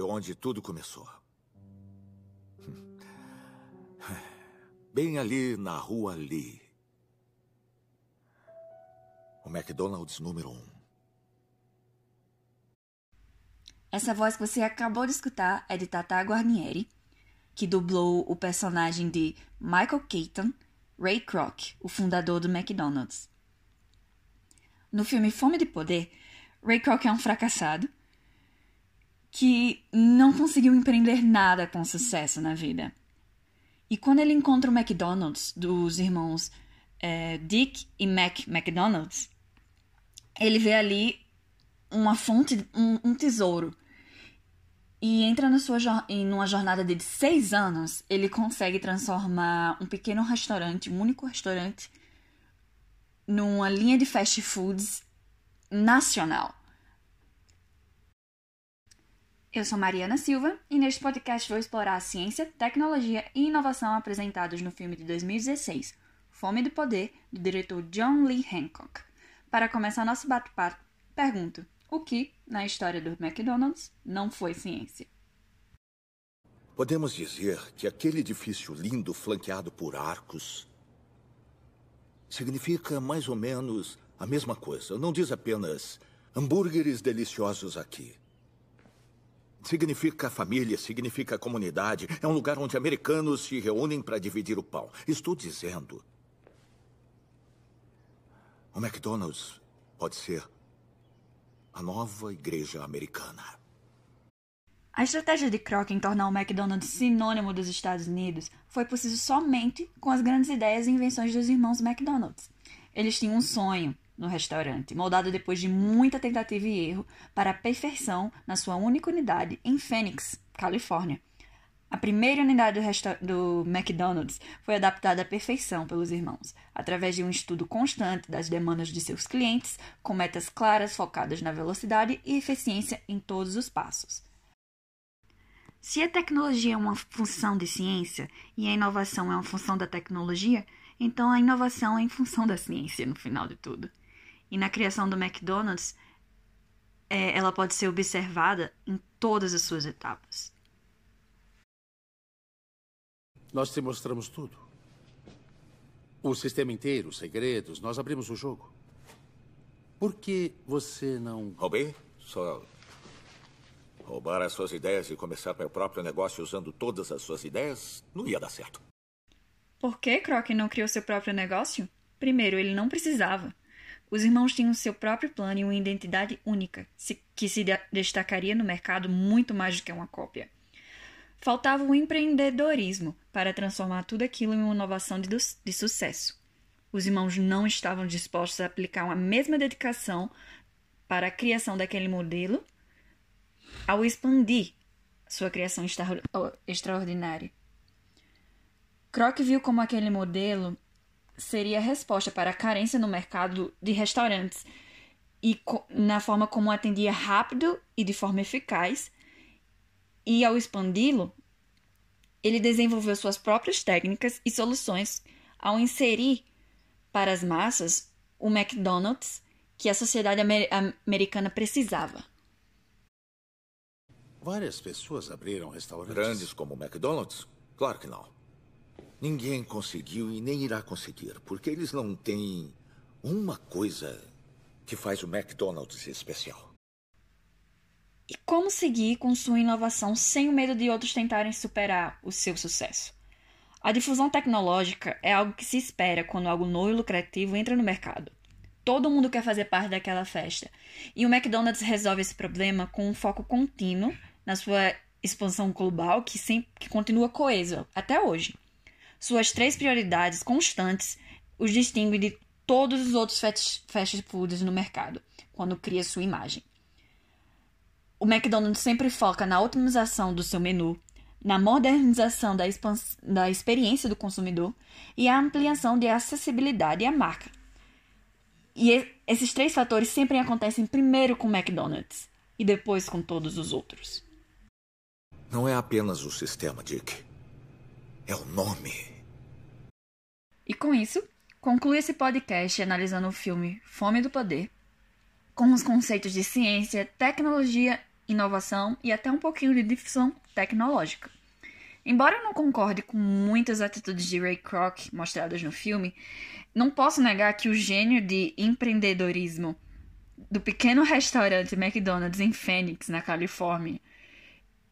foi onde tudo começou. Bem ali na rua Lee. O McDonald's número um. Essa voz que você acabou de escutar é de Tata Guarnieri, que dublou o personagem de Michael Keaton, Ray Kroc, o fundador do McDonald's. No filme Fome de Poder, Ray Kroc é um fracassado que não conseguiu empreender nada com sucesso na vida. E quando ele encontra o McDonald's dos irmãos é, Dick e Mac McDonald's, ele vê ali uma fonte, um, um tesouro. E entra na sua, em uma jornada de seis anos, ele consegue transformar um pequeno restaurante, um único restaurante, numa linha de fast foods nacional. Eu sou Mariana Silva e neste podcast vou explorar a ciência, tecnologia e inovação apresentados no filme de 2016, Fome do Poder, do diretor John Lee Hancock. Para começar nosso bate-papo, pergunto: o que, na história do McDonald's, não foi ciência? Podemos dizer que aquele edifício lindo, flanqueado por arcos, significa mais ou menos a mesma coisa. Não diz apenas hambúrgueres deliciosos aqui. Significa família, significa comunidade. É um lugar onde americanos se reúnem para dividir o pão. Estou dizendo. O McDonald's pode ser a nova igreja americana. A estratégia de Kroc em tornar o McDonald's sinônimo dos Estados Unidos foi possível somente com as grandes ideias e invenções dos irmãos McDonald's. Eles tinham um sonho, no restaurante, moldado depois de muita tentativa e erro para a perfeição na sua única unidade em Phoenix, Califórnia. A primeira unidade do, do, McDonald's foi adaptada à perfeição pelos irmãos, através de um estudo constante das demandas de seus clientes, com metas claras focadas na velocidade e eficiência em todos os passos. Se a tecnologia é uma função de ciência e a inovação é uma função da tecnologia, então a inovação é em função da ciência, no final de tudo. E na criação do McDonald's, é, ela pode ser observada em todas as suas etapas. Nós te mostramos tudo. O sistema inteiro, os segredos, nós abrimos o jogo. Por que você não. Roubei? Só. Roubar as suas ideias e começar meu próprio negócio usando todas as suas ideias não ia dar certo. Por que Croc não criou seu próprio negócio? Primeiro, ele não precisava. Os irmãos tinham seu próprio plano e uma identidade única, que se destacaria no mercado muito mais do que uma cópia. Faltava o empreendedorismo para transformar tudo aquilo em uma inovação de, de sucesso. Os irmãos não estavam dispostos a aplicar uma mesma dedicação para a criação daquele modelo ao expandir sua criação extra extraordinária. Kroc viu como aquele modelo seria a resposta para a carência no mercado de restaurantes e na forma como atendia rápido e de forma eficaz. E ao expandi-lo, ele desenvolveu suas próprias técnicas e soluções ao inserir para as massas o McDonald's que a sociedade amer americana precisava. Várias pessoas abriram restaurantes. Grandes como o McDonald's? Claro que não. Ninguém conseguiu e nem irá conseguir, porque eles não têm uma coisa que faz o McDonald's especial. E como seguir com sua inovação sem o medo de outros tentarem superar o seu sucesso? A difusão tecnológica é algo que se espera quando algo novo e lucrativo entra no mercado. Todo mundo quer fazer parte daquela festa. E o McDonald's resolve esse problema com um foco contínuo na sua expansão global que, sempre, que continua coesa até hoje. Suas três prioridades constantes os distinguem de todos os outros fast foods no mercado, quando cria sua imagem. O McDonald's sempre foca na otimização do seu menu, na modernização da, da experiência do consumidor e a ampliação de acessibilidade à marca. E esses três fatores sempre acontecem primeiro com o McDonald's e depois com todos os outros. Não é apenas o sistema, Dick. É o nome. E com isso, conclui esse podcast analisando o filme Fome do Poder, com os conceitos de ciência, tecnologia inovação e até um pouquinho de difusão tecnológica. Embora eu não concorde com muitas atitudes de Ray Kroc mostradas no filme, não posso negar que o gênio de empreendedorismo do pequeno restaurante McDonald's em Phoenix, na Califórnia,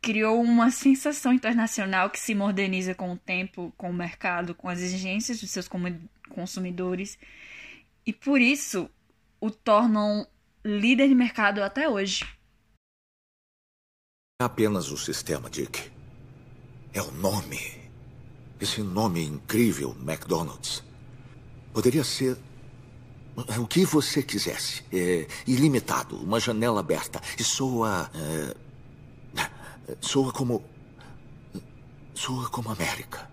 criou uma sensação internacional que se moderniza com o tempo, com o mercado, com as exigências dos seus consumidores e por isso o tornam líder de mercado até hoje. É apenas o sistema, Dick. É o nome. Esse nome incrível, McDonald's. Poderia ser o que você quisesse. É ilimitado, uma janela aberta. E soa. É, soa como. Soa como América.